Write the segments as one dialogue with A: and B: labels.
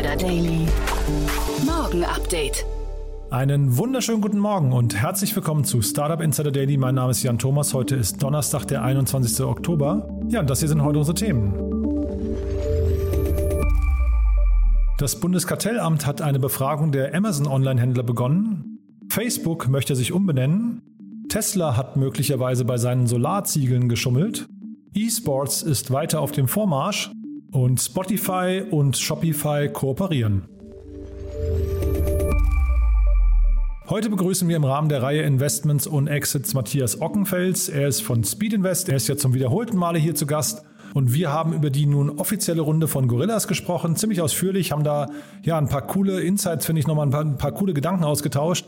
A: Insider Daily. Morgen Update.
B: Einen wunderschönen guten Morgen und herzlich willkommen zu Startup Insider Daily. Mein Name ist Jan Thomas. Heute ist Donnerstag, der 21. Oktober. Ja, und das hier sind heute unsere Themen. Das Bundeskartellamt hat eine Befragung der Amazon Online-Händler begonnen. Facebook möchte sich umbenennen. Tesla hat möglicherweise bei seinen Solarziegeln geschummelt. E-Sports ist weiter auf dem Vormarsch und Spotify und Shopify kooperieren. Heute begrüßen wir im Rahmen der Reihe Investments und Exits Matthias Ockenfels. Er ist von Speed Invest. Er ist ja zum wiederholten Male hier zu Gast. Und wir haben über die nun offizielle Runde von Gorillas gesprochen, ziemlich ausführlich, haben da ja ein paar coole Insights, finde ich, nochmal ein paar, ein paar coole Gedanken ausgetauscht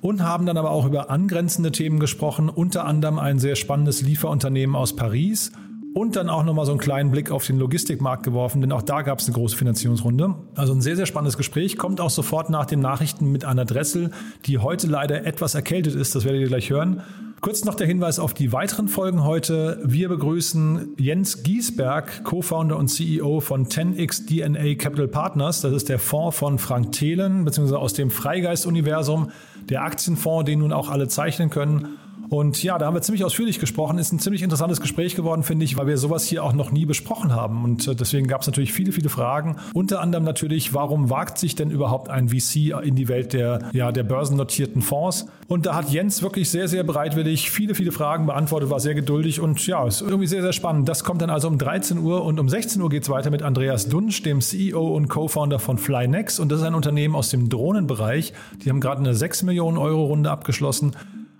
B: und haben dann aber auch über angrenzende Themen gesprochen, unter anderem ein sehr spannendes Lieferunternehmen aus Paris und dann auch nochmal so einen kleinen Blick auf den Logistikmarkt geworfen, denn auch da gab es eine große Finanzierungsrunde. Also ein sehr, sehr spannendes Gespräch. Kommt auch sofort nach den Nachrichten mit Anna Dressel, die heute leider etwas erkältet ist. Das werdet ihr gleich hören. Kurz noch der Hinweis auf die weiteren Folgen heute. Wir begrüßen Jens Giesberg, Co-Founder und CEO von 10x DNA Capital Partners. Das ist der Fonds von Frank Thelen, beziehungsweise aus dem Freigeist-Universum, der Aktienfonds, den nun auch alle zeichnen können. Und ja, da haben wir ziemlich ausführlich gesprochen. Ist ein ziemlich interessantes Gespräch geworden, finde ich, weil wir sowas hier auch noch nie besprochen haben. Und äh, deswegen gab es natürlich viele, viele Fragen. Unter anderem natürlich, warum wagt sich denn überhaupt ein VC in die Welt der, ja, der börsennotierten Fonds? Und da hat Jens wirklich sehr, sehr bereitwillig viele, viele Fragen beantwortet, war sehr geduldig und ja, ist irgendwie sehr, sehr spannend. Das kommt dann also um 13 Uhr und um 16 Uhr geht es weiter mit Andreas Dunsch, dem CEO und Co-Founder von Flynex. Und das ist ein Unternehmen aus dem Drohnenbereich. Die haben gerade eine 6 Millionen Euro Runde abgeschlossen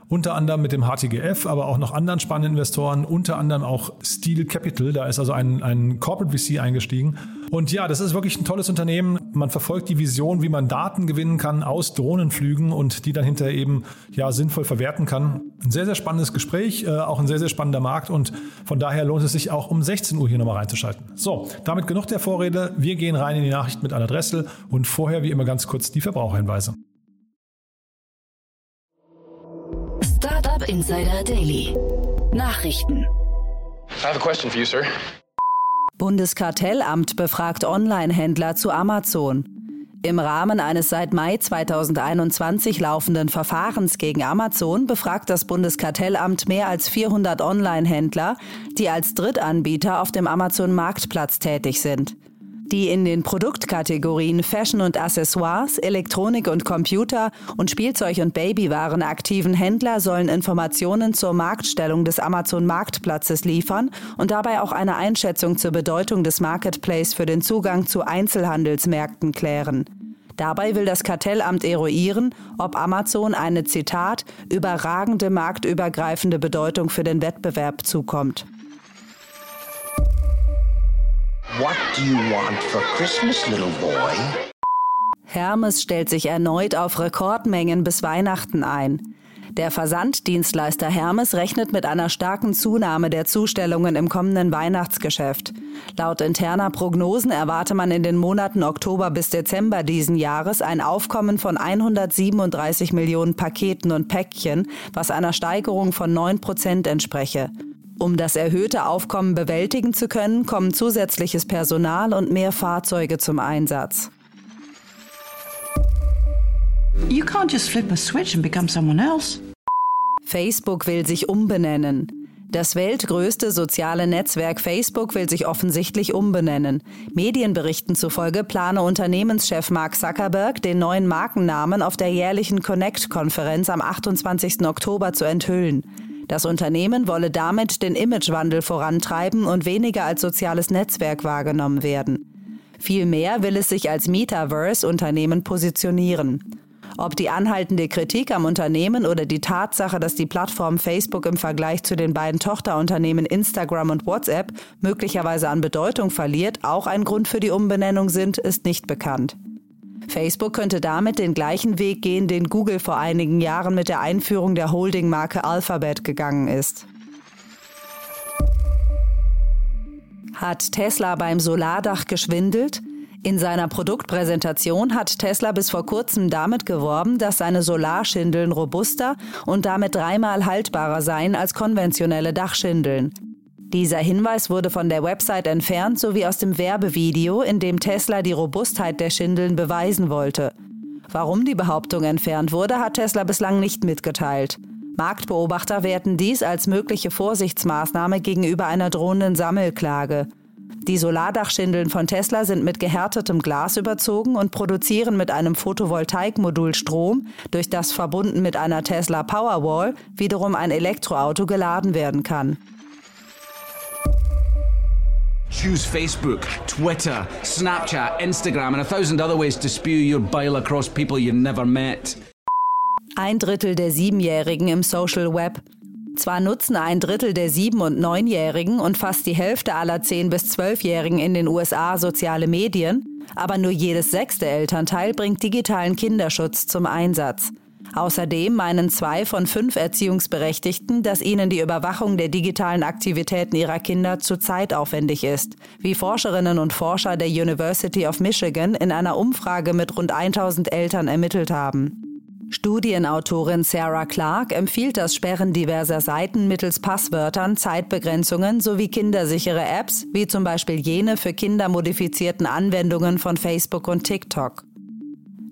B: unter anderem mit dem HTGF, aber auch noch anderen spannenden Investoren, unter anderem auch Steel Capital. Da ist also ein, ein Corporate VC eingestiegen. Und ja, das ist wirklich ein tolles Unternehmen. Man verfolgt die Vision, wie man Daten gewinnen kann aus Drohnenflügen und die dann hinterher eben ja sinnvoll verwerten kann. Ein sehr, sehr spannendes Gespräch, äh, auch ein sehr, sehr spannender Markt und von daher lohnt es sich auch um 16 Uhr hier nochmal reinzuschalten. So, damit genug der Vorrede. Wir gehen rein in die Nachricht mit Anna Dressel und vorher wie immer ganz kurz die Verbraucherhinweise.
A: Startup Insider Daily. Nachrichten.
C: I have a question for you, sir.
D: Bundeskartellamt befragt Online-Händler zu Amazon. Im Rahmen eines seit Mai 2021 laufenden Verfahrens gegen Amazon befragt das Bundeskartellamt mehr als 400 Online-Händler, die als Drittanbieter auf dem Amazon-Marktplatz tätig sind. Die in den Produktkategorien Fashion und Accessoires, Elektronik und Computer und Spielzeug und Babywaren aktiven Händler sollen Informationen zur Marktstellung des Amazon-Marktplatzes liefern und dabei auch eine Einschätzung zur Bedeutung des Marketplace für den Zugang zu Einzelhandelsmärkten klären. Dabei will das Kartellamt eruieren, ob Amazon eine Zitat überragende marktübergreifende Bedeutung für den Wettbewerb zukommt.
E: What do you want for Christmas, little boy?
D: Hermes stellt sich erneut auf Rekordmengen bis Weihnachten ein. Der Versanddienstleister Hermes rechnet mit einer starken Zunahme der Zustellungen im kommenden Weihnachtsgeschäft. Laut interner Prognosen erwarte man in den Monaten Oktober bis Dezember diesen Jahres ein Aufkommen von 137 Millionen Paketen und Päckchen, was einer Steigerung von 9 Prozent entspreche. Um das erhöhte Aufkommen bewältigen zu können, kommen zusätzliches Personal und mehr Fahrzeuge zum Einsatz.
F: You can't just flip a switch and become someone else.
D: Facebook will sich umbenennen. Das weltgrößte soziale Netzwerk Facebook will sich offensichtlich umbenennen. Medienberichten zufolge plane Unternehmenschef Mark Zuckerberg, den neuen Markennamen auf der jährlichen Connect-Konferenz am 28. Oktober zu enthüllen. Das Unternehmen wolle damit den Imagewandel vorantreiben und weniger als soziales Netzwerk wahrgenommen werden. Vielmehr will es sich als Metaverse-Unternehmen positionieren. Ob die anhaltende Kritik am Unternehmen oder die Tatsache, dass die Plattform Facebook im Vergleich zu den beiden Tochterunternehmen Instagram und WhatsApp möglicherweise an Bedeutung verliert, auch ein Grund für die Umbenennung sind, ist nicht bekannt. Facebook könnte damit den gleichen Weg gehen, den Google vor einigen Jahren mit der Einführung der Holdingmarke Alphabet gegangen ist. Hat Tesla beim Solardach geschwindelt? In seiner Produktpräsentation hat Tesla bis vor kurzem damit geworben, dass seine Solarschindeln robuster und damit dreimal haltbarer seien als konventionelle Dachschindeln. Dieser Hinweis wurde von der Website entfernt sowie aus dem Werbevideo, in dem Tesla die Robustheit der Schindeln beweisen wollte. Warum die Behauptung entfernt wurde, hat Tesla bislang nicht mitgeteilt. Marktbeobachter werten dies als mögliche Vorsichtsmaßnahme gegenüber einer drohenden Sammelklage. Die Solardachschindeln von Tesla sind mit gehärtetem Glas überzogen und produzieren mit einem Photovoltaikmodul Strom, durch das verbunden mit einer Tesla Powerwall wiederum ein Elektroauto geladen werden kann.
G: Choose Facebook, Twitter, Snapchat, Instagram, and a thousand other ways to spew your bile across people you never met.
D: Ein Drittel der Siebenjährigen im Social Web. Zwar nutzen ein Drittel der Sieben- und Neunjährigen und fast die Hälfte aller Zehn- bis Zwölfjährigen in den USA soziale Medien, aber nur jedes sechste Elternteil bringt digitalen Kinderschutz zum Einsatz. Außerdem meinen zwei von fünf Erziehungsberechtigten, dass ihnen die Überwachung der digitalen Aktivitäten ihrer Kinder zu zeitaufwendig ist, wie Forscherinnen und Forscher der University of Michigan in einer Umfrage mit rund 1000 Eltern ermittelt haben. Studienautorin Sarah Clark empfiehlt das Sperren diverser Seiten mittels Passwörtern, Zeitbegrenzungen sowie kindersichere Apps, wie zum Beispiel jene für kindermodifizierten Anwendungen von Facebook und TikTok.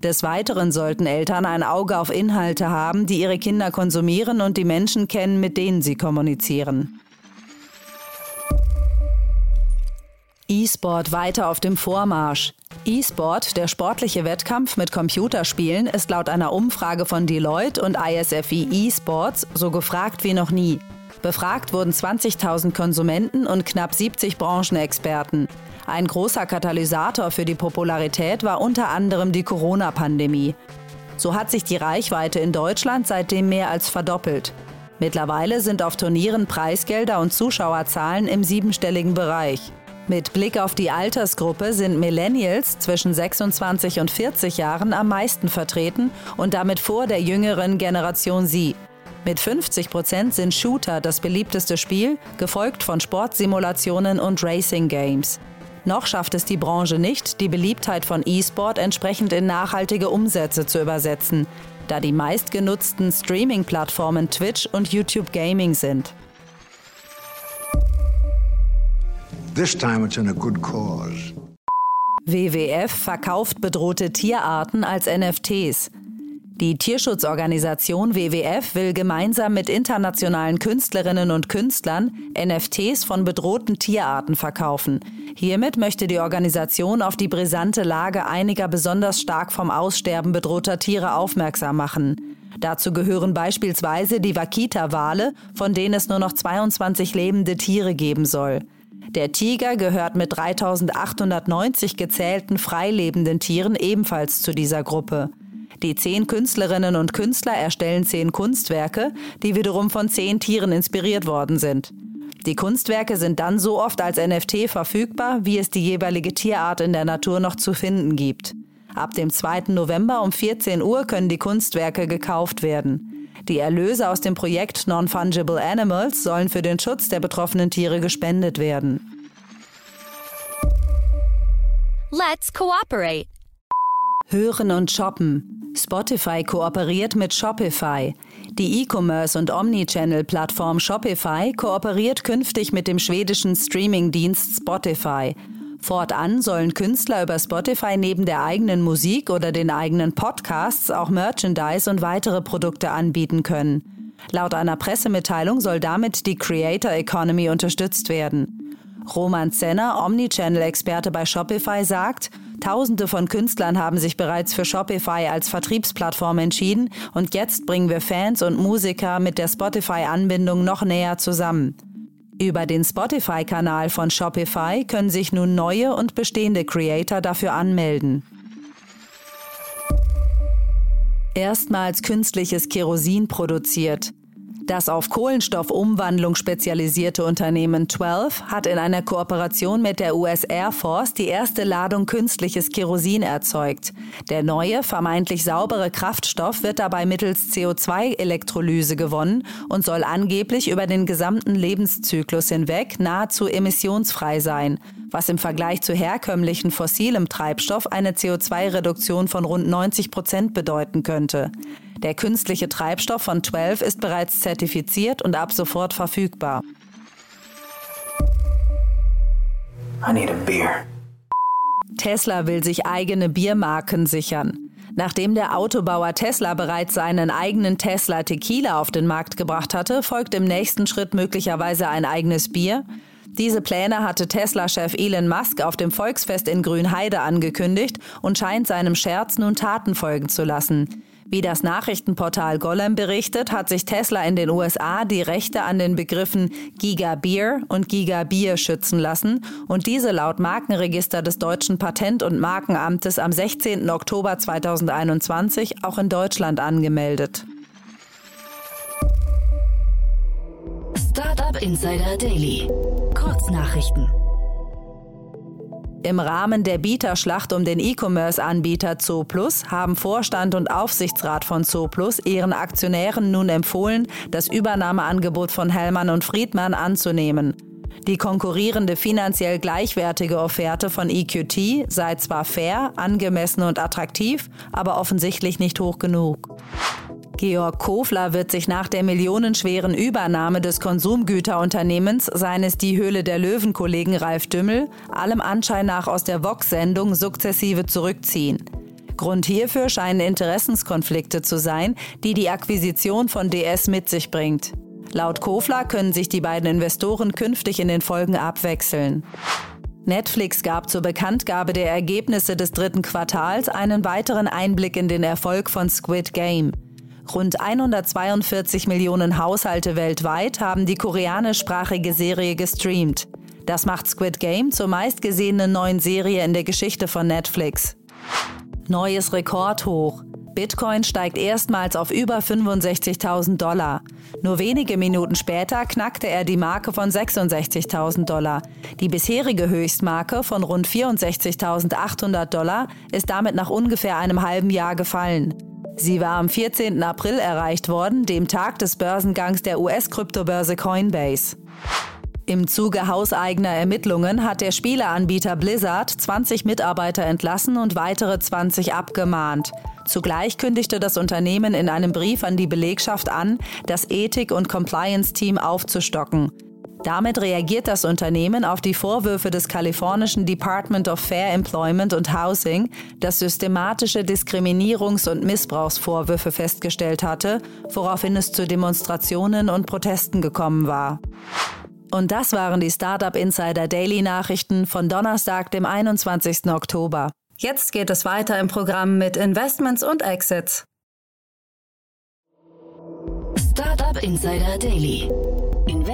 D: Des Weiteren sollten Eltern ein Auge auf Inhalte haben, die ihre Kinder konsumieren und die Menschen kennen, mit denen sie kommunizieren. E-Sport weiter auf dem Vormarsch. E-Sport, der sportliche Wettkampf mit Computerspielen, ist laut einer Umfrage von Deloitte und ISFI eSports so gefragt wie noch nie. Befragt wurden 20.000 Konsumenten und knapp 70 Branchenexperten. Ein großer Katalysator für die Popularität war unter anderem die Corona-Pandemie. So hat sich die Reichweite in Deutschland seitdem mehr als verdoppelt. Mittlerweile sind auf Turnieren Preisgelder und Zuschauerzahlen im siebenstelligen Bereich. Mit Blick auf die Altersgruppe sind Millennials zwischen 26 und 40 Jahren am meisten vertreten und damit vor der jüngeren Generation Sie. Mit 50 Prozent sind Shooter das beliebteste Spiel, gefolgt von Sportsimulationen und Racing Games. Noch schafft es die Branche nicht, die Beliebtheit von E-Sport entsprechend in nachhaltige Umsätze zu übersetzen, da die meistgenutzten Streaming-Plattformen Twitch und YouTube Gaming sind.
E: This time it's in a good cause.
D: WWF verkauft bedrohte Tierarten als NFTs. Die Tierschutzorganisation WWF will gemeinsam mit internationalen Künstlerinnen und Künstlern NFTs von bedrohten Tierarten verkaufen. Hiermit möchte die Organisation auf die brisante Lage einiger besonders stark vom Aussterben bedrohter Tiere aufmerksam machen. Dazu gehören beispielsweise die Wakita-Wale, von denen es nur noch 22 lebende Tiere geben soll. Der Tiger gehört mit 3890 gezählten freilebenden Tieren ebenfalls zu dieser Gruppe. Die zehn Künstlerinnen und Künstler erstellen zehn Kunstwerke, die wiederum von zehn Tieren inspiriert worden sind. Die Kunstwerke sind dann so oft als NFT verfügbar, wie es die jeweilige Tierart in der Natur noch zu finden gibt. Ab dem 2. November um 14 Uhr können die Kunstwerke gekauft werden. Die Erlöse aus dem Projekt Non-Fungible Animals sollen für den Schutz der betroffenen Tiere gespendet werden.
H: Let's cooperate.
D: Hören und shoppen. Spotify kooperiert mit Shopify. Die E-Commerce- und Omnichannel-Plattform Shopify kooperiert künftig mit dem schwedischen Streaming-Dienst Spotify. Fortan sollen Künstler über Spotify neben der eigenen Musik oder den eigenen Podcasts auch Merchandise und weitere Produkte anbieten können. Laut einer Pressemitteilung soll damit die Creator Economy unterstützt werden. Roman Zenner, Omnichannel-Experte bei Shopify, sagt, Tausende von Künstlern haben sich bereits für Shopify als Vertriebsplattform entschieden und jetzt bringen wir Fans und Musiker mit der Spotify-Anbindung noch näher zusammen. Über den Spotify-Kanal von Shopify können sich nun neue und bestehende Creator dafür anmelden. Erstmals künstliches Kerosin produziert. Das auf Kohlenstoffumwandlung spezialisierte Unternehmen 12 hat in einer Kooperation mit der US Air Force die erste Ladung künstliches Kerosin erzeugt. Der neue, vermeintlich saubere Kraftstoff wird dabei mittels CO2-Elektrolyse gewonnen und soll angeblich über den gesamten Lebenszyklus hinweg nahezu emissionsfrei sein, was im Vergleich zu herkömmlichen fossilem Treibstoff eine CO2-Reduktion von rund 90 Prozent bedeuten könnte. Der künstliche Treibstoff von 12 ist bereits zertifiziert und ab sofort verfügbar.
I: I need a beer.
D: Tesla will sich eigene Biermarken sichern. Nachdem der Autobauer Tesla bereits seinen eigenen Tesla Tequila auf den Markt gebracht hatte, folgt im nächsten Schritt möglicherweise ein eigenes Bier. Diese Pläne hatte Tesla-Chef Elon Musk auf dem Volksfest in Grünheide angekündigt und scheint seinem Scherz nun Taten folgen zu lassen. Wie das Nachrichtenportal Golem berichtet, hat sich Tesla in den USA die Rechte an den Begriffen Giga Beer und Giga Bier schützen lassen und diese laut Markenregister des deutschen Patent- und Markenamtes am 16. Oktober 2021 auch in Deutschland angemeldet.
A: Startup Insider Daily. Kurznachrichten.
D: Im Rahmen der Bieterschlacht um den E-Commerce-Anbieter Zooplus haben Vorstand und Aufsichtsrat von Zooplus ihren Aktionären nun empfohlen, das Übernahmeangebot von Hellmann und Friedmann anzunehmen. Die konkurrierende finanziell gleichwertige Offerte von EQT sei zwar fair, angemessen und attraktiv, aber offensichtlich nicht hoch genug. Georg Kofler wird sich nach der millionenschweren Übernahme des Konsumgüterunternehmens seines Die Höhle der Löwen-Kollegen Ralf Dümmel allem Anschein nach aus der Vox-Sendung sukzessive zurückziehen. Grund hierfür scheinen Interessenskonflikte zu sein, die die Akquisition von DS mit sich bringt. Laut Kofler können sich die beiden Investoren künftig in den Folgen abwechseln. Netflix gab zur Bekanntgabe der Ergebnisse des dritten Quartals einen weiteren Einblick in den Erfolg von Squid Game. Rund 142 Millionen Haushalte weltweit haben die koreanischsprachige Serie gestreamt. Das macht Squid Game zur meistgesehenen neuen Serie in der Geschichte von Netflix. Neues Rekordhoch. Bitcoin steigt erstmals auf über 65.000 Dollar. Nur wenige Minuten später knackte er die Marke von 66.000 Dollar. Die bisherige Höchstmarke von rund 64.800 Dollar ist damit nach ungefähr einem halben Jahr gefallen. Sie war am 14. April erreicht worden, dem Tag des Börsengangs der US-Kryptobörse Coinbase. Im Zuge hauseigener Ermittlungen hat der Spieleanbieter Blizzard 20 Mitarbeiter entlassen und weitere 20 abgemahnt. Zugleich kündigte das Unternehmen in einem Brief an die Belegschaft an, das Ethik- und Compliance-Team aufzustocken. Damit reagiert das Unternehmen auf die Vorwürfe des kalifornischen Department of Fair Employment und Housing, das systematische Diskriminierungs- und Missbrauchsvorwürfe festgestellt hatte, woraufhin es zu Demonstrationen und Protesten gekommen war. Und das waren die Startup Insider Daily Nachrichten von Donnerstag, dem 21. Oktober. Jetzt geht es weiter im Programm mit Investments und Exits.
A: Startup Insider Daily.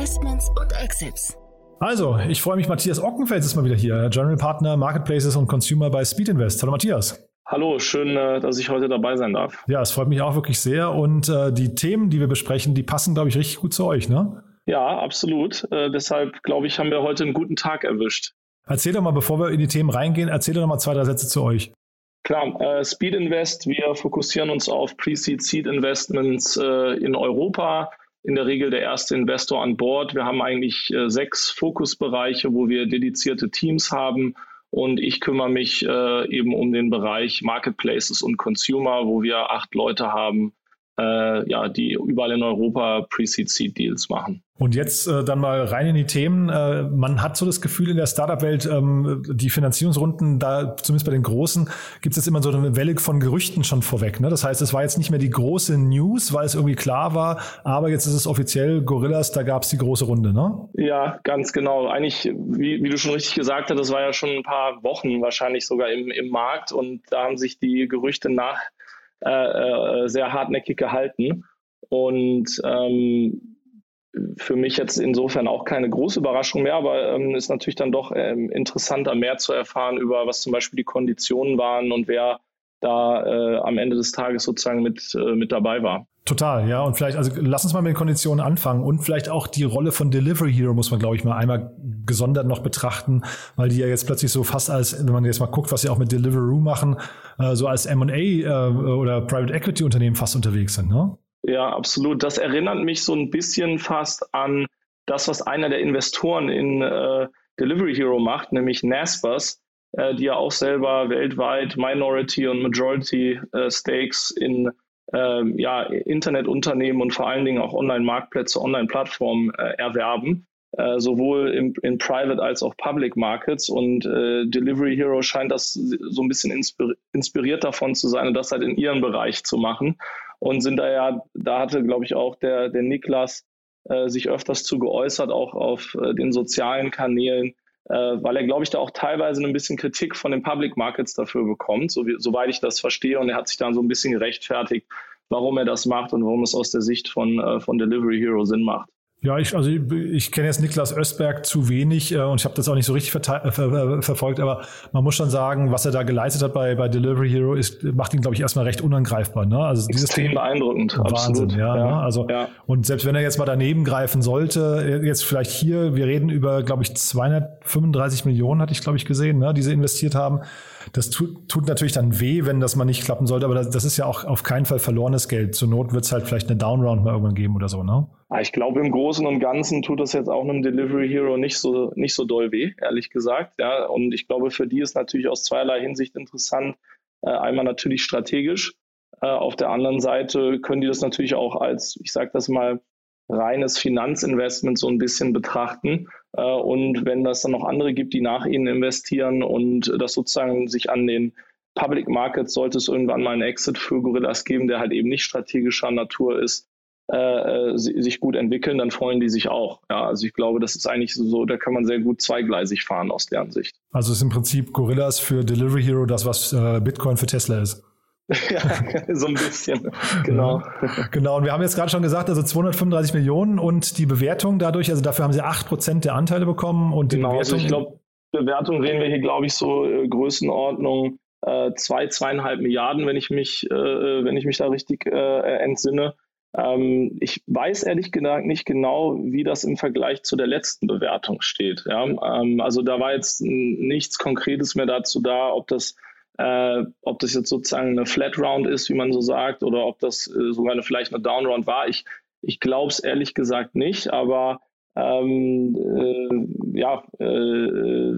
A: Investments und Exits.
B: Also, ich freue mich, Matthias Ockenfels ist mal wieder hier, General Partner Marketplaces und Consumer bei Speed Invest. Hallo Matthias.
J: Hallo, schön, äh, dass ich heute dabei sein darf.
B: Ja, es freut mich auch wirklich sehr. Und äh, die Themen, die wir besprechen, die passen, glaube ich, richtig gut zu euch, ne?
J: Ja, absolut. Äh, deshalb, glaube ich, haben wir heute einen guten Tag erwischt.
B: Erzähl doch mal, bevor wir in die Themen reingehen, erzähl doch mal zwei, drei Sätze zu euch.
J: Klar, äh, Speed Invest, wir fokussieren uns auf Pre-Seed Seed Investments äh, in Europa. In der Regel der erste Investor an Bord. Wir haben eigentlich äh, sechs Fokusbereiche, wo wir dedizierte Teams haben. Und ich kümmere mich äh, eben um den Bereich Marketplaces und Consumer, wo wir acht Leute haben, äh, ja, die überall in Europa Pre-Seed-Seed-Deals machen.
B: Und jetzt äh, dann mal rein in die Themen. Äh, man hat so das Gefühl in der Startup-Welt, ähm, die Finanzierungsrunden, da zumindest bei den großen, gibt es jetzt immer so eine Welle von Gerüchten schon vorweg. Ne? Das heißt, es war jetzt nicht mehr die große News, weil es irgendwie klar war, aber jetzt ist es offiziell Gorillas, da gab es die große Runde, ne?
J: Ja, ganz genau. Eigentlich, wie, wie du schon richtig gesagt hast, das war ja schon ein paar Wochen wahrscheinlich sogar im, im Markt und da haben sich die Gerüchte nach äh, äh, sehr hartnäckig gehalten. Und ähm, für mich jetzt insofern auch keine große Überraschung mehr, aber ähm, ist natürlich dann doch ähm, interessanter, mehr zu erfahren über, was zum Beispiel die Konditionen waren und wer da äh, am Ende des Tages sozusagen mit, äh, mit dabei war.
B: Total, ja. Und vielleicht, also lass uns mal mit den Konditionen anfangen und vielleicht auch die Rolle von Delivery Hero muss man, glaube ich, mal einmal gesondert noch betrachten, weil die ja jetzt plötzlich so fast als, wenn man jetzt mal guckt, was sie auch mit Deliveroo machen, äh, so als M&A äh, oder Private Equity Unternehmen fast unterwegs sind, ne?
J: Ja, absolut. Das erinnert mich so ein bisschen fast an das, was einer der Investoren in äh, Delivery Hero macht, nämlich Naspers, äh, die ja auch selber weltweit Minority und Majority äh, Stakes in ähm, ja, Internetunternehmen und vor allen Dingen auch Online-Marktplätze, Online-Plattformen äh, erwerben. äh, sowohl in, in Private als auch Public Markets. Und äh, Delivery Hero scheint das so ein bisschen inspir inspiriert davon zu sein und das halt in ihrem Bereich zu machen. Und sind da ja, da hatte, glaube ich, auch der, der Niklas äh, sich öfters zu geäußert, auch auf äh, den sozialen Kanälen, weil er, glaube ich, da auch teilweise ein bisschen Kritik von den Public Markets dafür bekommt, so wie, soweit ich das verstehe. Und er hat sich dann so ein bisschen gerechtfertigt, warum er das macht und warum es aus der Sicht von, äh, von Delivery Hero Sinn macht.
B: Ja, ich, also ich, ich kenne jetzt Niklas Östberg zu wenig äh, und ich habe das auch nicht so richtig ver ver verfolgt, aber man muss schon sagen, was er da geleistet hat bei, bei Delivery Hero, ist, macht ihn, glaube ich, erstmal recht unangreifbar. Ne? Also
J: dieses Extrem Thema, beeindruckend.
B: Wahnsinn, absolut. ja. ja. Ne? Also, ja. Und selbst wenn er jetzt mal daneben greifen sollte, äh, jetzt vielleicht hier, wir reden über, glaube ich, 235 Millionen, hatte ich, glaube ich, gesehen, ne, die sie investiert haben. Das tut, tut natürlich dann weh, wenn das mal nicht klappen sollte, aber das, das ist ja auch auf keinen Fall verlorenes Geld. Zur Not wird es halt vielleicht eine Downround mal irgendwann geben oder so, ne?
J: Ich glaube, im Großen und Ganzen tut das jetzt auch einem Delivery Hero nicht so, nicht so doll weh, ehrlich gesagt. Ja, und ich glaube, für die ist natürlich aus zweierlei Hinsicht interessant. Äh, einmal natürlich strategisch. Äh, auf der anderen Seite können die das natürlich auch als, ich sage das mal, reines Finanzinvestment so ein bisschen betrachten. Äh, und wenn das dann noch andere gibt, die nach ihnen investieren und das sozusagen sich an den Public Markets sollte es irgendwann mal einen Exit für Gorillas geben, der halt eben nicht strategischer Natur ist, äh, äh sich gut entwickeln, dann freuen die sich auch. Ja, also ich glaube, das ist eigentlich so, da kann man sehr gut zweigleisig fahren aus deren Sicht.
B: Also ist im Prinzip Gorillas für Delivery Hero das, was äh, Bitcoin für Tesla ist.
J: ja, so ein bisschen, genau.
B: Genau, und wir haben jetzt gerade schon gesagt, also 235 Millionen und die Bewertung dadurch, also dafür haben sie 8% der Anteile bekommen und die
J: genau,
B: Bewertung.
J: Also ich glaube, Bewertung reden wir hier, glaube ich, so äh, Größenordnung äh, zwei, zweieinhalb Milliarden, wenn ich mich, äh, wenn ich mich da richtig äh, entsinne. Ähm, ich weiß ehrlich gesagt nicht genau, wie das im Vergleich zu der letzten Bewertung steht. Ja? Ähm, also da war jetzt nichts Konkretes mehr dazu da, ob das, äh, ob das jetzt sozusagen eine Flat Round ist, wie man so sagt, oder ob das äh, sogar eine, vielleicht eine Down Round war. Ich, ich glaube es ehrlich gesagt nicht, aber ähm, äh, ja, äh,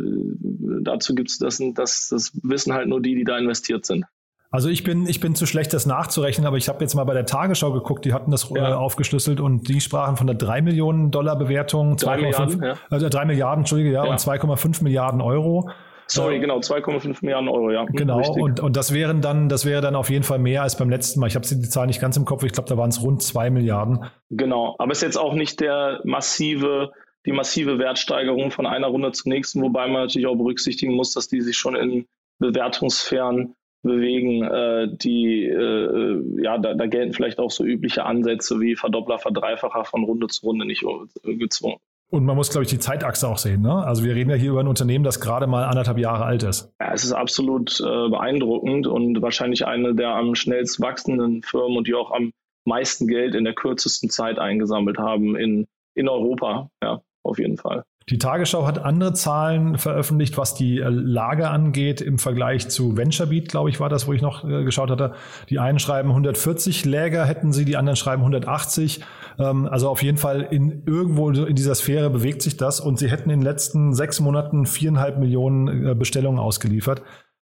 J: dazu gibt es das, das, das wissen halt nur die, die da investiert sind.
B: Also ich bin, ich bin zu schlecht, das nachzurechnen, aber ich habe jetzt mal bei der Tagesschau geguckt, die hatten das äh, ja. aufgeschlüsselt und die sprachen von der 3 Millionen Dollar Bewertung, 2,5, ja. also 3 Milliarden, Entschuldige, ja, ja. und 2,5 Milliarden Euro.
J: Sorry, genau, 2,5 Milliarden Euro, ja.
B: Genau, und, und das wären dann, das wäre dann auf jeden Fall mehr als beim letzten Mal. Ich habe die Zahl nicht ganz im Kopf, ich glaube, da waren es rund 2 Milliarden.
J: Genau, aber es ist jetzt auch nicht der massive, die massive Wertsteigerung von einer Runde zur nächsten, wobei man natürlich auch berücksichtigen muss, dass die sich schon in Bewertungsfern bewegen, äh, die, äh, ja, da, da, gelten vielleicht auch so übliche Ansätze wie Verdoppler, Verdreifacher von Runde zu Runde nicht gezwungen.
B: Und man muss, glaube ich, die Zeitachse auch sehen. Ne? Also wir reden ja hier über ein Unternehmen, das gerade mal anderthalb Jahre alt ist.
J: Ja, es ist absolut äh, beeindruckend und wahrscheinlich eine der am schnellst wachsenden Firmen und die auch am meisten Geld in der kürzesten Zeit eingesammelt haben in, in Europa. Ja, auf jeden Fall.
B: Die Tagesschau hat andere Zahlen veröffentlicht, was die äh, Lage angeht im Vergleich zu VentureBeat, glaube ich, war das, wo ich noch äh, geschaut hatte. Die einen schreiben 140 Läger hätten sie, die anderen schreiben 180. Ähm, also auf jeden Fall in irgendwo in dieser Sphäre bewegt sich das und sie hätten in den letzten sechs Monaten viereinhalb Millionen äh, Bestellungen ausgeliefert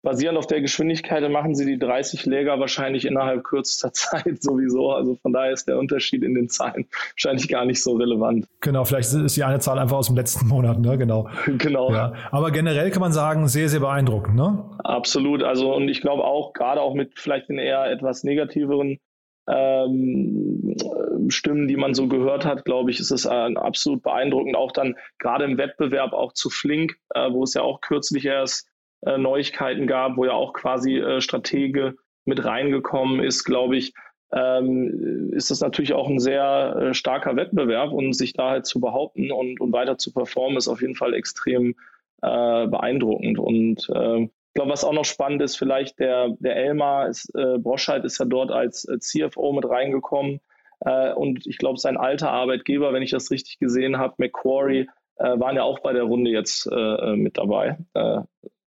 J: basierend auf der Geschwindigkeit machen sie die 30 Läger wahrscheinlich innerhalb kürzester Zeit sowieso. Also von daher ist der Unterschied in den Zahlen wahrscheinlich gar nicht so relevant.
B: Genau, vielleicht ist die eine Zahl einfach aus dem letzten Monat, ne? Genau.
J: Genau.
B: Ja. Aber generell kann man sagen, sehr, sehr beeindruckend, ne?
J: Absolut. Also und ich glaube auch, gerade auch mit vielleicht den eher etwas negativeren ähm, Stimmen, die man so gehört hat, glaube ich, ist es äh, absolut beeindruckend. Auch dann gerade im Wettbewerb auch zu Flink, äh, wo es ja auch kürzlich erst äh, Neuigkeiten gab, wo ja auch quasi äh, Stratege mit reingekommen ist, glaube ich, ähm, ist das natürlich auch ein sehr äh, starker Wettbewerb und sich da halt zu behaupten und, und weiter zu performen, ist auf jeden Fall extrem äh, beeindruckend. Und äh, ich glaube, was auch noch spannend ist, vielleicht der, der Elmar ist, äh, Broscheid ist ja dort als äh, CFO mit reingekommen. Und ich glaube, sein alter Arbeitgeber, wenn ich das richtig gesehen habe, Macquarie, waren ja auch bei der Runde jetzt äh, mit dabei. Äh,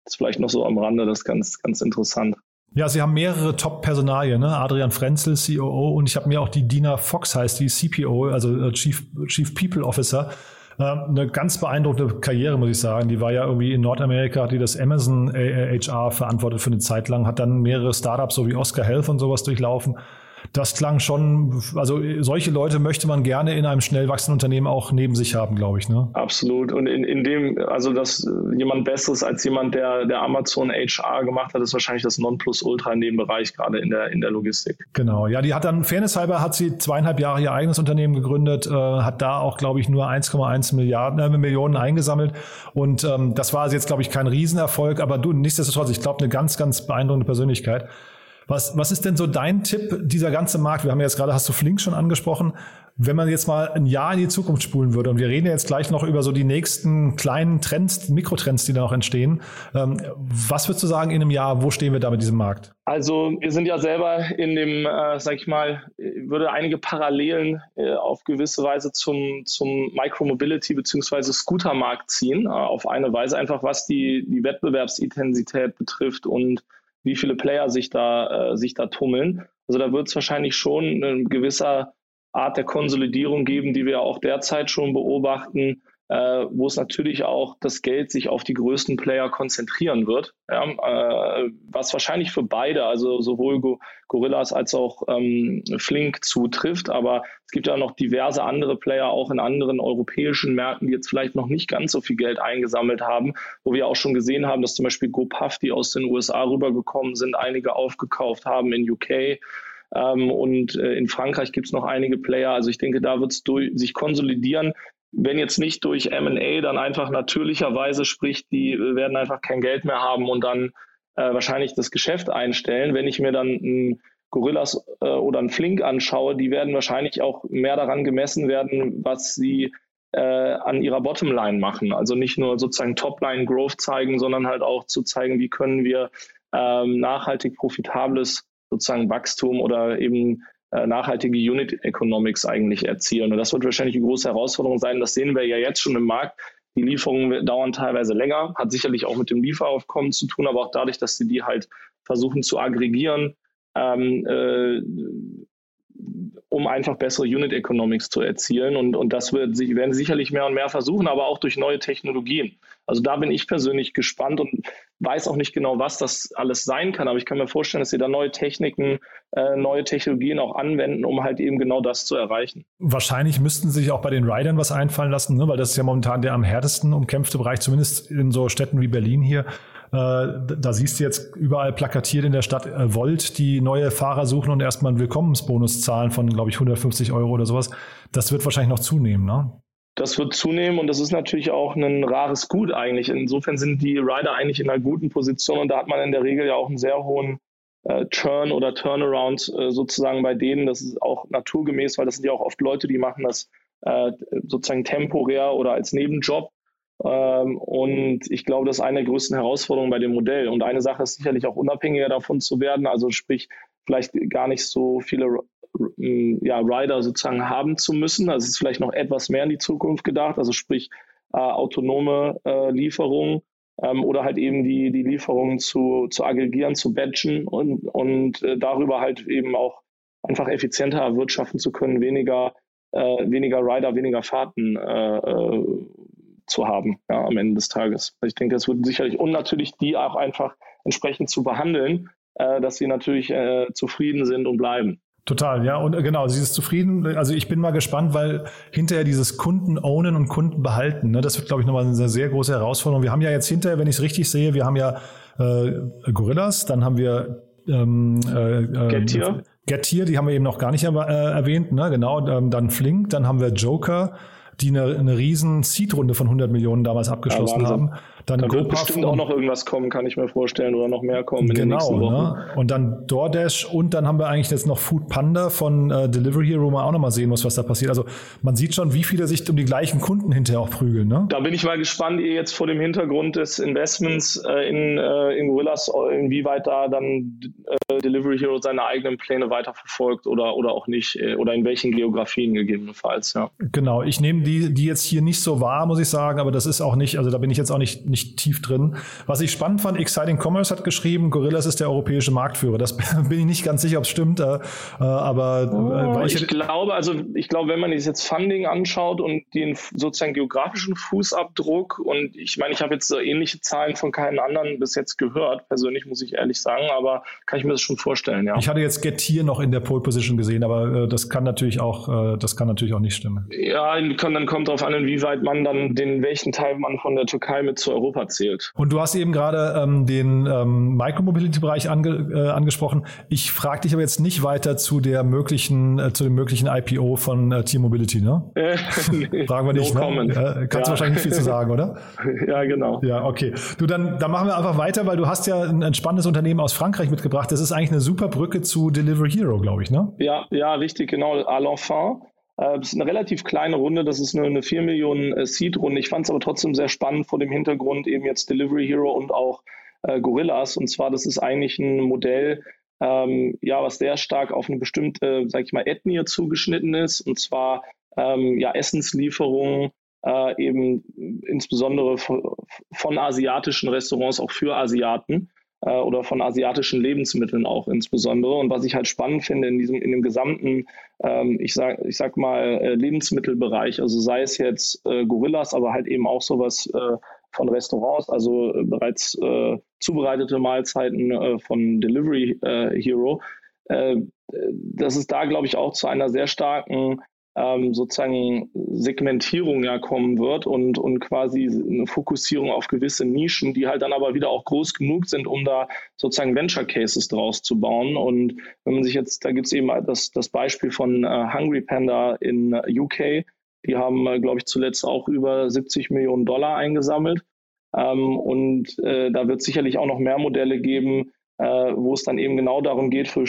J: das ist vielleicht noch so am Rande, das ist ganz, ganz interessant.
B: Ja, Sie haben mehrere Top-Personalien, ne? Adrian Frenzel, COO, und ich habe mir auch die Dina Fox heißt, die CPO, also äh, Chief, Chief People Officer. Äh, eine ganz beeindruckende Karriere, muss ich sagen. Die war ja irgendwie in Nordamerika, hat die das Amazon HR verantwortet für eine Zeit lang, hat dann mehrere Startups so wie Oscar Health und sowas durchlaufen. Das klang schon, also solche Leute möchte man gerne in einem schnell wachsenden Unternehmen auch neben sich haben, glaube ich. Ne?
J: Absolut. Und in, in dem, also dass jemand Besseres als jemand, der, der Amazon HR gemacht hat, ist wahrscheinlich das Nonplusultra in dem Bereich, gerade in der, in der Logistik.
B: Genau. Ja, die hat dann, fairnesshalber hat sie zweieinhalb Jahre ihr eigenes Unternehmen gegründet, äh, hat da auch, glaube ich, nur 1,1 Milliarden, äh, Millionen eingesammelt. Und ähm, das war jetzt, glaube ich, kein Riesenerfolg, aber du, nichtsdestotrotz, ich glaube, eine ganz, ganz beeindruckende Persönlichkeit. Was, was ist denn so dein Tipp, dieser ganze Markt? Wir haben ja jetzt gerade, hast du Flink schon angesprochen. Wenn man jetzt mal ein Jahr in die Zukunft spulen würde, und wir reden ja jetzt gleich noch über so die nächsten kleinen Trends, Mikrotrends, die da noch entstehen. Ähm, was würdest du sagen in einem Jahr, wo stehen wir da mit diesem Markt?
J: Also wir sind ja selber in dem, äh, sag ich mal, würde einige Parallelen äh, auf gewisse Weise zum, zum Micromobility bzw. Scootermarkt ziehen, äh, auf eine Weise einfach, was die, die Wettbewerbsintensität betrifft und wie viele Player sich da, äh, sich da tummeln. Also da wird es wahrscheinlich schon eine gewisse Art der Konsolidierung geben, die wir auch derzeit schon beobachten, äh, wo es natürlich auch das Geld sich auf die größten Player konzentrieren wird, ja, äh, was wahrscheinlich für beide, also sowohl Go Gorillas als auch ähm, Flink zutrifft. Aber es gibt ja noch diverse andere Player auch in anderen europäischen Märkten, die jetzt vielleicht noch nicht ganz so viel Geld eingesammelt haben, wo wir auch schon gesehen haben, dass zum Beispiel GoPuff, die aus den USA rübergekommen sind, einige aufgekauft haben in UK. Ähm, und äh, in Frankreich gibt es noch einige Player. Also ich denke, da wird es sich konsolidieren wenn jetzt nicht durch MA, dann einfach natürlicherweise, sprich, die werden einfach kein Geld mehr haben und dann äh, wahrscheinlich das Geschäft einstellen. Wenn ich mir dann ein Gorillas äh, oder ein Flink anschaue, die werden wahrscheinlich auch mehr daran gemessen werden, was sie äh, an ihrer Bottomline machen. Also nicht nur sozusagen Topline Growth zeigen, sondern halt auch zu zeigen, wie können wir ähm, nachhaltig profitables sozusagen Wachstum oder eben äh, nachhaltige Unit Economics eigentlich erzielen. Und das wird wahrscheinlich eine große Herausforderung sein. Das sehen wir ja jetzt schon im Markt. Die Lieferungen dauern teilweise länger, hat sicherlich auch mit dem Lieferaufkommen zu tun, aber auch dadurch, dass sie die halt versuchen zu aggregieren, ähm, äh, um einfach bessere Unit Economics zu erzielen. Und, und das wird, werden sie sicherlich mehr und mehr versuchen, aber auch durch neue Technologien. Also da bin ich persönlich gespannt und weiß auch nicht genau, was das alles sein kann. Aber ich kann mir vorstellen, dass sie da neue Techniken, äh, neue Technologien auch anwenden, um halt eben genau das zu erreichen.
B: Wahrscheinlich müssten sie sich auch bei den Riders was einfallen lassen, ne? weil das ist ja momentan der am härtesten umkämpfte Bereich, zumindest in so Städten wie Berlin hier. Äh, da siehst du jetzt überall plakatiert in der Stadt äh, Volt, die neue Fahrer suchen und erstmal einen Willkommensbonus zahlen von, glaube ich, 150 Euro oder sowas. Das wird wahrscheinlich noch zunehmen, ne?
J: Das wird zunehmen und das ist natürlich auch ein rares Gut eigentlich. Insofern sind die Rider eigentlich in einer guten Position und da hat man in der Regel ja auch einen sehr hohen äh, Turn oder Turnaround äh, sozusagen bei denen. Das ist auch naturgemäß, weil das sind ja auch oft Leute, die machen das äh, sozusagen temporär oder als Nebenjob. Ähm, und ich glaube, das ist eine der größten Herausforderungen bei dem Modell. Und eine Sache ist sicherlich auch unabhängiger davon zu werden, also sprich, vielleicht gar nicht so viele ja, Rider sozusagen haben zu müssen. Also es ist vielleicht noch etwas mehr in die Zukunft gedacht, also sprich äh, autonome äh, Lieferungen ähm, oder halt eben die, die Lieferungen zu, zu aggregieren, zu batchen und, und äh, darüber halt eben auch einfach effizienter erwirtschaften zu können, weniger, äh, weniger Rider, weniger Fahrten äh, äh, zu haben ja, am Ende des Tages. Ich denke, das wird sicherlich und natürlich die auch einfach entsprechend zu behandeln, äh, dass sie natürlich äh, zufrieden sind und bleiben.
B: Total, ja. Und äh, genau, sie ist zufrieden. Also ich bin mal gespannt, weil hinterher dieses Kunden ownen und Kunden behalten, ne, das wird, glaube ich, nochmal eine sehr große Herausforderung. Wir haben ja jetzt hinterher, wenn ich es richtig sehe, wir haben ja äh, Gorillas, dann haben wir ähm, äh,
J: äh Getir.
B: Getir, die haben wir eben noch gar nicht äh, erwähnt, ne? genau. Ähm, dann Flink, dann haben wir Joker, die eine, eine riesen Seed-Runde von 100 Millionen damals abgeschlossen ja, haben.
J: Dann da wird bestimmt auch noch irgendwas kommen, kann ich mir vorstellen, oder noch mehr kommen in genau, den nächsten Wochen. Ne?
B: Und dann DoorDash und dann haben wir eigentlich jetzt noch Food Panda von äh, Delivery Hero, wo man auch noch mal sehen muss, was da passiert. Also man sieht schon, wie viele sich um die gleichen Kunden hinterher auch prügeln. Ne?
J: Da bin ich mal gespannt, ihr jetzt vor dem Hintergrund des Investments äh, in, äh, in Gorillas, inwieweit da dann äh, Delivery Hero seine eigenen Pläne weiterverfolgt oder, oder auch nicht, äh, oder in welchen Geografien gegebenenfalls. Ja.
B: Genau, ich nehme die, die jetzt hier nicht so war, muss ich sagen, aber das ist auch nicht, also da bin ich jetzt auch nicht, nicht tief drin. Was ich spannend fand, Exciting Commerce hat geschrieben, Gorillas ist der europäische Marktführer. Das bin ich nicht ganz sicher, ob es stimmt, äh, aber
J: oh, ich, ich glaube, also ich glaube, wenn man sich jetzt Funding anschaut und den sozusagen geografischen Fußabdruck und ich meine, ich habe jetzt so ähnliche Zahlen von keinen anderen bis jetzt gehört, persönlich muss ich ehrlich sagen, aber kann ich mir das schon vorstellen, ja.
B: Ich hatte jetzt Getir noch in der Pole Position gesehen, aber äh, das kann natürlich auch, äh, das kann natürlich auch nicht stimmen.
J: Ja, dann kommt darauf an, inwieweit man dann den, welchen Teil man von der Türkei mit zu Europa zählt.
B: Und du hast eben gerade ähm, den ähm, Micromobility-Bereich ange, äh, angesprochen. Ich frage dich aber jetzt nicht weiter zu der möglichen, äh, zu dem möglichen IPO von äh, T-Mobility, ne? nee, Fragen wir nicht, no ne? Äh, kannst ja. du wahrscheinlich nicht viel zu sagen, oder?
J: ja, genau.
B: Ja, okay. Du, dann, dann machen wir einfach weiter, weil du hast ja ein, ein spannendes Unternehmen aus Frankreich mitgebracht. Das ist eigentlich eine super Brücke zu Delivery Hero, glaube ich, ne?
J: Ja, ja, richtig, genau. L'enfant. Äh, das ist eine relativ kleine Runde, das ist eine, eine 4 Millionen äh, Seed-Runde. Ich fand es aber trotzdem sehr spannend vor dem Hintergrund eben jetzt Delivery Hero und auch äh, Gorillas. Und zwar, das ist eigentlich ein Modell, ähm, ja, was sehr stark auf eine bestimmte, sag ich mal, Ethnie zugeschnitten ist. Und zwar ähm, ja, Essenslieferungen äh, eben insbesondere von, asiatischen Restaurants auch für Asiaten äh, oder von asiatischen Lebensmitteln auch insbesondere. Und was ich halt spannend finde in diesem, in dem gesamten, ähm, ich sag, ich sag mal, äh, Lebensmittelbereich, also sei es jetzt äh, Gorillas, aber halt eben auch sowas äh, von Restaurants, also äh, bereits äh, zubereitete Mahlzeiten von Delivery Hero, dass es da, glaube ich, auch zu einer sehr starken ähm, sozusagen Segmentierung ja kommen wird und, und quasi eine Fokussierung auf gewisse Nischen, die halt dann aber wieder auch groß genug sind, um da sozusagen Venture Cases draus zu bauen. Und wenn man sich jetzt, da gibt es eben das, das Beispiel von äh, Hungry Panda in UK, die haben, äh, glaube ich, zuletzt auch über 70 Millionen Dollar eingesammelt. Ähm, und äh, da wird sicherlich auch noch mehr Modelle geben, äh, wo es dann eben genau darum geht, für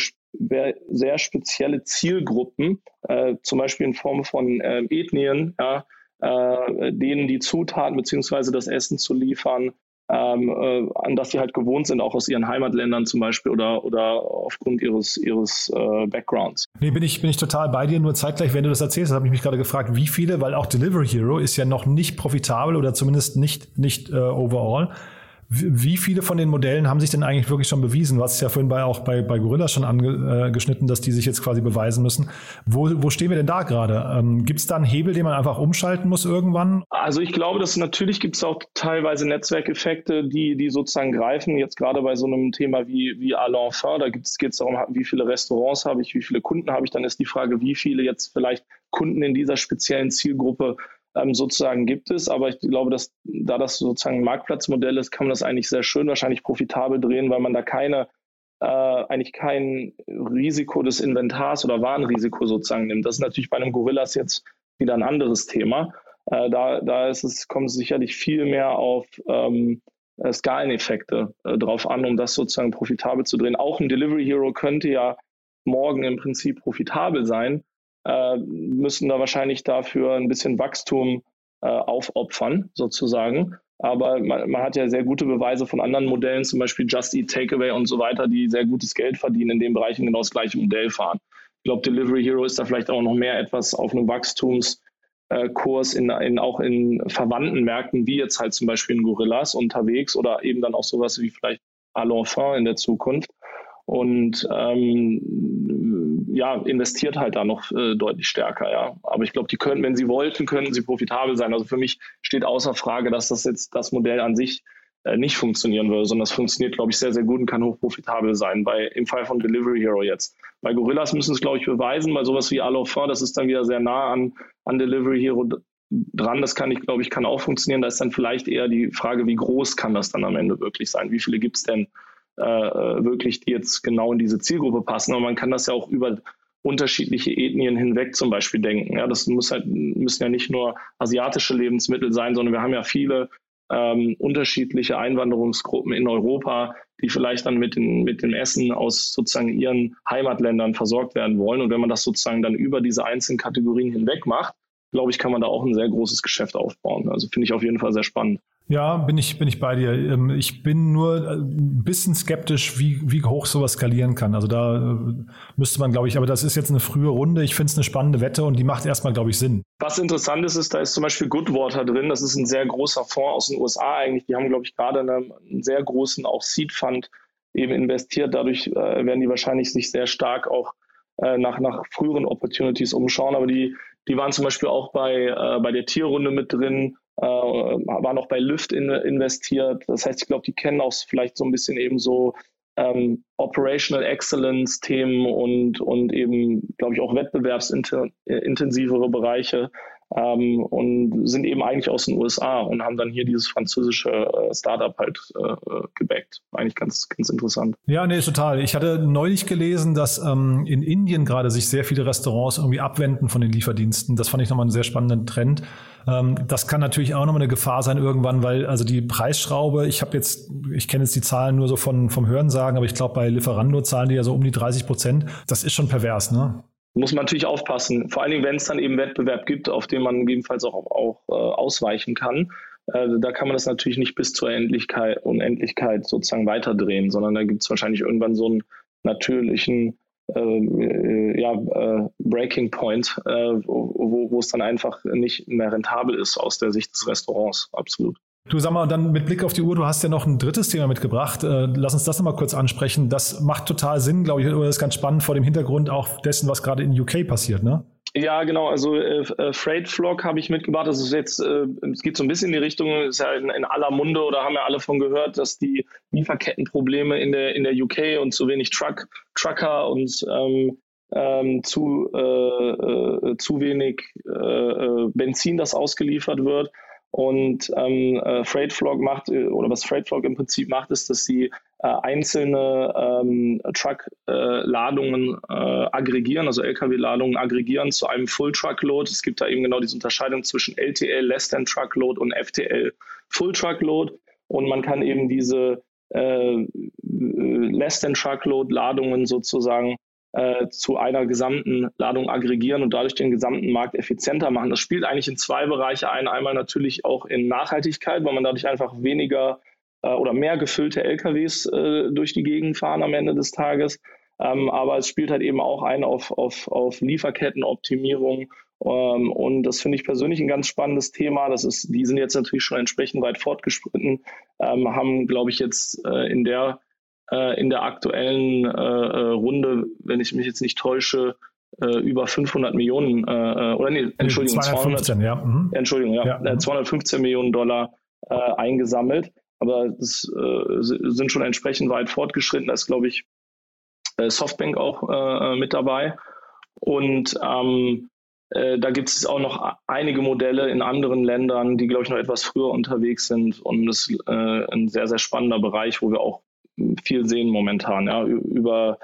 J: sehr spezielle Zielgruppen, äh, zum Beispiel in Form von äh, Ethnien, ja, äh, denen die Zutaten bzw. das Essen zu liefern, ähm, äh, an das sie halt gewohnt sind, auch aus ihren Heimatländern zum Beispiel oder, oder aufgrund ihres, ihres äh, Backgrounds.
B: Nee, bin ich, bin ich total bei dir, nur zeitgleich, wenn du das erzählst, habe ich mich gerade gefragt, wie viele, weil auch Delivery Hero ist ja noch nicht profitabel oder zumindest nicht, nicht äh, overall. Wie viele von den Modellen haben sich denn eigentlich wirklich schon bewiesen? Hast es ja vorhin bei, auch bei, bei Gorilla schon angeschnitten, äh, dass die sich jetzt quasi beweisen müssen. Wo, wo stehen wir denn da gerade? Ähm, gibt es da einen Hebel, den man einfach umschalten muss irgendwann?
J: Also ich glaube, dass natürlich gibt es auch teilweise Netzwerkeffekte, die, die sozusagen greifen. Jetzt gerade bei so einem Thema wie, wie l'enfant, da geht es darum, wie viele Restaurants habe ich, wie viele Kunden habe ich. Dann ist die Frage, wie viele jetzt vielleicht Kunden in dieser speziellen Zielgruppe ähm, sozusagen gibt es. Aber ich glaube, dass da das sozusagen ein Marktplatzmodell ist, kann man das eigentlich sehr schön wahrscheinlich profitabel drehen, weil man da keine äh, eigentlich kein Risiko des Inventars oder Warenrisiko sozusagen nimmt. Das ist natürlich bei einem Gorillas jetzt wieder ein anderes Thema. Äh, da, da ist es, kommt es sicherlich viel mehr auf ähm, äh, Skaleneffekte äh, drauf an, um das sozusagen profitabel zu drehen. Auch ein Delivery Hero könnte ja morgen im Prinzip profitabel sein, äh, müssen da wahrscheinlich dafür ein bisschen Wachstum äh, aufopfern, sozusagen. Aber man, man, hat ja sehr gute Beweise von anderen Modellen, zum Beispiel Just Eat Takeaway und so weiter, die sehr gutes Geld verdienen in den Bereichen genau das gleiche Modell fahren. Ich glaube, Delivery Hero ist da vielleicht auch noch mehr etwas auf einem Wachstumskurs in, in, auch in verwandten Märkten, wie jetzt halt zum Beispiel in Gorillas unterwegs oder eben dann auch sowas wie vielleicht à l'enfant in der Zukunft und ähm, ja, investiert halt da noch äh, deutlich stärker, ja. Aber ich glaube, die können, wenn sie wollten, könnten sie profitabel sein. Also für mich steht außer Frage, dass das jetzt das Modell an sich äh, nicht funktionieren würde, sondern das funktioniert, glaube ich, sehr, sehr gut und kann hochprofitabel sein. Bei, Im Fall von Delivery Hero jetzt. Bei Gorillas müssen es, glaube ich, beweisen, bei sowas wie Alofin, das ist dann wieder sehr nah an, an Delivery Hero dran. Das kann ich, glaube ich, kann auch funktionieren. Da ist dann vielleicht eher die Frage, wie groß kann das dann am Ende wirklich sein? Wie viele gibt es denn? Äh, wirklich, jetzt genau in diese Zielgruppe passen. Aber man kann das ja auch über unterschiedliche Ethnien hinweg zum Beispiel denken. Ja, das muss halt, müssen ja nicht nur asiatische Lebensmittel sein, sondern wir haben ja viele ähm, unterschiedliche Einwanderungsgruppen in Europa, die vielleicht dann mit, den, mit dem Essen aus sozusagen ihren Heimatländern versorgt werden wollen. Und wenn man das sozusagen dann über diese einzelnen Kategorien hinweg macht, glaube ich, kann man da auch ein sehr großes Geschäft aufbauen. Also finde ich auf jeden Fall sehr spannend.
B: Ja, bin ich, bin ich bei dir. Ähm, ich bin nur äh, ein bisschen skeptisch, wie, wie hoch sowas skalieren kann. Also da äh, müsste man, glaube ich, aber das ist jetzt eine frühe Runde. Ich finde es eine spannende Wette und die macht erstmal, glaube ich, Sinn.
J: Was interessant ist, ist, da ist zum Beispiel Goodwater drin. Das ist ein sehr großer Fonds aus den USA eigentlich. Die haben, glaube ich, gerade einen, sehr großen auch Seed Fund eben investiert. Dadurch äh, werden die wahrscheinlich sich sehr stark auch äh, nach, nach früheren Opportunities umschauen. Aber die, die waren zum Beispiel auch bei, äh, bei der Tierrunde mit drin äh, waren auch bei Lyft in, investiert. Das heißt, ich glaube, die kennen auch vielleicht so ein bisschen eben so ähm, Operational Excellence Themen und, und eben, glaube ich, auch wettbewerbsintensivere Bereiche ähm, und sind eben eigentlich aus den USA und haben dann hier dieses französische äh, Startup halt äh, gebackt. Eigentlich ganz, ganz interessant.
B: Ja, nee, total. Ich hatte neulich gelesen, dass ähm, in Indien gerade sich sehr viele Restaurants irgendwie abwenden von den Lieferdiensten. Das fand ich nochmal einen sehr spannenden Trend. Ähm, das kann natürlich auch nochmal eine Gefahr sein irgendwann, weil also die Preisschraube, ich habe jetzt, ich kenne jetzt die Zahlen nur so von, vom Hörensagen, aber ich glaube, bei Lieferando zahlen die ja so um die 30 Prozent. Das ist schon pervers, ne?
J: muss man natürlich aufpassen. Vor allen Dingen, wenn es dann eben Wettbewerb gibt, auf den man gegebenenfalls auch, auch äh, ausweichen kann. Äh, da kann man das natürlich nicht bis zur Endlichkeit, Unendlichkeit sozusagen weiterdrehen, sondern da gibt es wahrscheinlich irgendwann so einen natürlichen äh, äh ja, äh, Breaking Point, äh, wo, es dann einfach nicht mehr rentabel ist aus der Sicht des Restaurants. Absolut.
B: Du sag mal, dann mit Blick auf die Uhr, du hast ja noch ein drittes Thema mitgebracht. Äh, lass uns das nochmal kurz ansprechen. Das macht total Sinn, glaube ich, oder ist ganz spannend vor dem Hintergrund auch dessen, was gerade in UK passiert, ne?
J: Ja, genau. Also äh, äh Freight Flock habe ich mitgebracht. Das ist jetzt, äh, es geht so ein bisschen in die Richtung, ist ja in, in, aller Munde oder haben ja alle von gehört, dass die Lieferkettenprobleme in der in der UK und zu wenig Truck Trucker und ähm, ähm, zu äh, äh, zu wenig Benzin, das ausgeliefert wird und ähm, äh, Freightflog macht, äh, oder was Freightflog im Prinzip macht, ist, dass sie äh, einzelne ähm, Truck-Ladungen äh, äh, aggregieren, also Lkw-Ladungen aggregieren zu einem Full-Truck-Load. Es gibt da eben genau diese Unterscheidung zwischen LTL, Less Than Truck-Load und FTL, Full-Truck-Load. Und man kann eben diese äh, Less Than Truckload-Ladungen sozusagen äh, zu einer gesamten Ladung aggregieren und dadurch den gesamten Markt effizienter machen. Das spielt eigentlich in zwei Bereiche ein. Einmal natürlich auch in Nachhaltigkeit, weil man dadurch einfach weniger äh, oder mehr gefüllte LKWs äh, durch die Gegend fahren am Ende des Tages. Ähm, aber es spielt halt eben auch ein auf, auf, auf Lieferkettenoptimierung. Ähm, und das finde ich persönlich ein ganz spannendes Thema. Das ist, die sind jetzt natürlich schon entsprechend weit fortgeschritten, ähm, haben, glaube ich, jetzt äh, in der äh, in der aktuellen äh, äh, Runde, wenn ich mich jetzt nicht täusche, äh, über 500 Millionen, oder nee, Entschuldigung, 215, 200, ja. Mhm. Entschuldigung, ja, ja. 215 Millionen Dollar eingesammelt. Aber das sind schon entsprechend weit fortgeschritten. Da ist, glaube ich, Softbank auch mit dabei. Und ähm, äh, da gibt es auch noch einige Modelle in anderen Ländern, die, glaube ich, noch etwas früher unterwegs sind. Und das ist äh, ein sehr, sehr spannender Bereich, wo wir auch viel sehen momentan, ja, über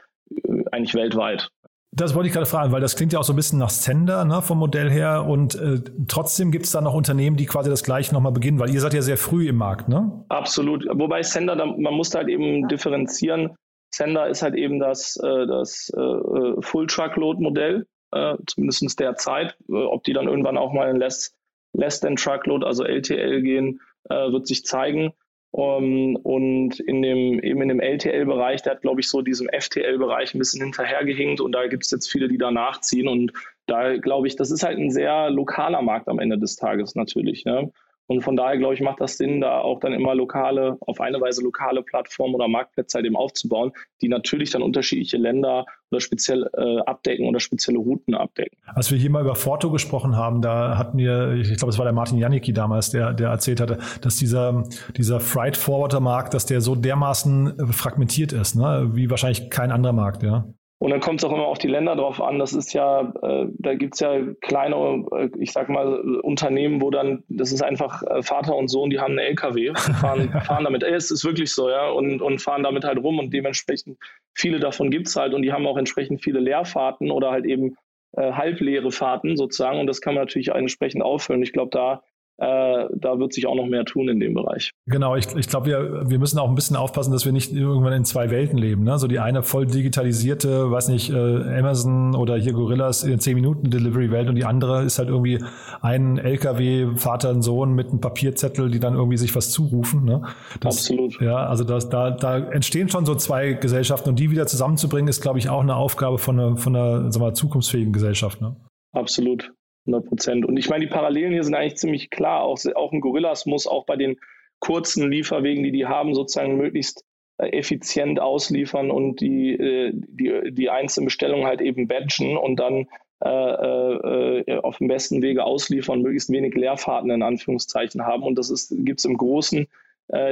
J: eigentlich weltweit.
B: Das wollte ich gerade fragen, weil das klingt ja auch so ein bisschen nach Sender ne, vom Modell her und äh, trotzdem gibt es da noch Unternehmen, die quasi das gleiche nochmal beginnen, weil ihr seid ja sehr früh im Markt, ne?
J: Absolut. Wobei Sender, da, man muss halt eben differenzieren. Sender ist halt eben das, äh, das äh, Full-Truckload-Modell, äh, zumindest derzeit. Äh, ob die dann irgendwann auch mal in Less, Less than Truckload, also LTL gehen, äh, wird sich zeigen. Um, ähm, und in dem, eben in dem LTL-Bereich, der hat, glaube ich, so diesem FTL-Bereich ein bisschen hinterhergehinkt und da gibt es jetzt viele, die da nachziehen. Und da glaube ich, das ist halt ein sehr lokaler Markt am Ende des Tages natürlich. Ne? Und von daher, glaube ich, macht das Sinn, da auch dann immer lokale, auf eine Weise lokale Plattformen oder Marktplätze halt eben aufzubauen, die natürlich dann unterschiedliche Länder oder speziell äh, abdecken oder spezielle Routen abdecken.
B: Als wir hier mal über Forto gesprochen haben, da hat mir, ich glaube, es war der Martin Janicki damals, der, der erzählt hatte, dass dieser, dieser Freight Forwarder Markt, dass der so dermaßen äh, fragmentiert ist, ne? wie wahrscheinlich kein anderer Markt, ja.
J: Und dann kommt es auch immer auf die Länder drauf an. Das ist ja, äh, da gibt es ja kleine, äh, ich sag mal, Unternehmen, wo dann, das ist einfach äh, Vater und Sohn, die haben einen LKW, fahren, fahren damit. Es ist wirklich so, ja, und, und fahren damit halt rum und dementsprechend viele davon gibt es halt und die haben auch entsprechend viele Leerfahrten oder halt eben äh, halbleere Fahrten sozusagen und das kann man natürlich entsprechend auffüllen. Ich glaube, da äh, da wird sich auch noch mehr tun in dem Bereich.
B: Genau, ich, ich glaube, wir, wir müssen auch ein bisschen aufpassen, dass wir nicht irgendwann in zwei Welten leben. Ne? So die eine voll digitalisierte, weiß nicht, äh, Amazon oder hier Gorillas in 10 Minuten Delivery-Welt und die andere ist halt irgendwie ein LKW, Vater und Sohn mit einem Papierzettel, die dann irgendwie sich was zurufen. Ne? Das,
J: Absolut.
B: Ja, also das, da, da entstehen schon so zwei Gesellschaften und die wieder zusammenzubringen, ist, glaube ich, auch eine Aufgabe von einer, von einer sagen wir, zukunftsfähigen Gesellschaft. Ne?
J: Absolut. 100 Prozent. Und ich meine, die Parallelen hier sind eigentlich ziemlich klar. Auch, auch ein Gorillas muss auch bei den kurzen Lieferwegen, die die haben, sozusagen möglichst äh, effizient ausliefern und die, äh, die, die einzelnen Bestellungen halt eben badgen und dann äh, äh, auf dem besten Wege ausliefern, möglichst wenig Leerfahrten in Anführungszeichen haben. Und das gibt es im Großen äh,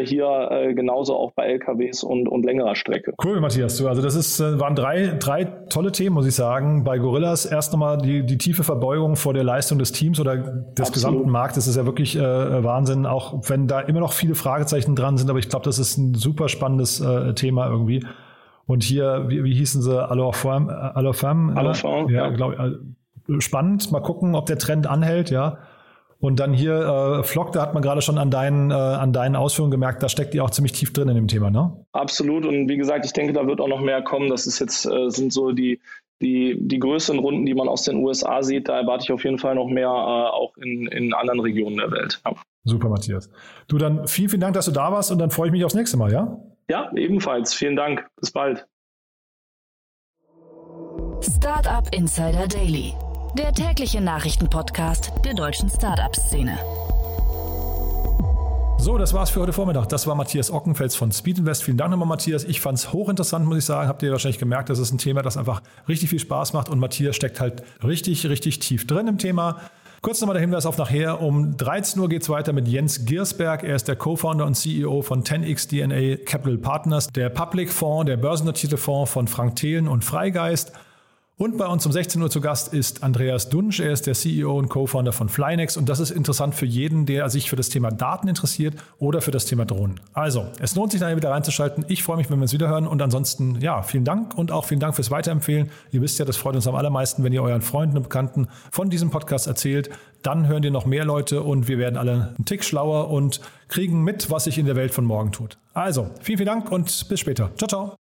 J: hier äh, genauso auch bei LKWs und, und längerer Strecke.
B: Cool, Matthias. Du, also das ist, äh, waren drei, drei tolle Themen, muss ich sagen. Bei Gorillas erst nochmal die, die tiefe Verbeugung vor der Leistung des Teams oder des Absolut. gesamten Marktes. Das ist ja wirklich äh, Wahnsinn, auch wenn da immer noch viele Fragezeichen dran sind. Aber ich glaube, das ist ein super spannendes äh, Thema irgendwie. Und hier, wie, wie hießen sie? Alofam? Alofam?
J: Alofam,
B: ja, ja. Glaub, spannend. Mal gucken, ob der Trend anhält, ja. Und dann hier äh, Flock, da hat man gerade schon an deinen, äh, an deinen Ausführungen gemerkt, da steckt ihr auch ziemlich tief drin in dem Thema, ne?
J: Absolut. Und wie gesagt, ich denke, da wird auch noch mehr kommen. Das ist jetzt, äh, sind so die, die, die größeren Runden, die man aus den USA sieht. Da erwarte ich auf jeden Fall noch mehr, äh, auch in, in anderen Regionen der Welt. Ja.
B: Super, Matthias. Du dann vielen, vielen Dank, dass du da warst und dann freue ich mich aufs nächste Mal, ja?
J: Ja, ebenfalls. Vielen Dank. Bis bald.
A: Startup Insider Daily der tägliche Nachrichtenpodcast der deutschen Startup-Szene.
B: So, das war's für heute Vormittag. Das war Matthias Ockenfels von Speed Invest. Vielen Dank nochmal, Matthias. Ich fand es hochinteressant, muss ich sagen. Habt ihr wahrscheinlich gemerkt, das ist ein Thema, das einfach richtig viel Spaß macht und Matthias steckt halt richtig, richtig tief drin im Thema. Kurz nochmal der Hinweis auf nachher. Um 13 Uhr geht es weiter mit Jens Giersberg. Er ist der Co-Founder und CEO von 10x DNA Capital Partners, der Public Fonds, der börsennotierte Fonds von Frank Thelen und Freigeist. Und bei uns um 16 Uhr zu Gast ist Andreas Dunsch. Er ist der CEO und Co-Founder von Flynex. Und das ist interessant für jeden, der sich für das Thema Daten interessiert oder für das Thema Drohnen. Also, es lohnt sich nachher wieder reinzuschalten. Ich freue mich, wenn wir uns wieder hören. Und ansonsten, ja, vielen Dank und auch vielen Dank fürs Weiterempfehlen. Ihr wisst ja, das freut uns am allermeisten, wenn ihr euren Freunden und Bekannten von diesem Podcast erzählt. Dann hören dir noch mehr Leute und wir werden alle einen Tick schlauer und kriegen mit, was sich in der Welt von morgen tut. Also, vielen, vielen Dank und bis später. Ciao, ciao.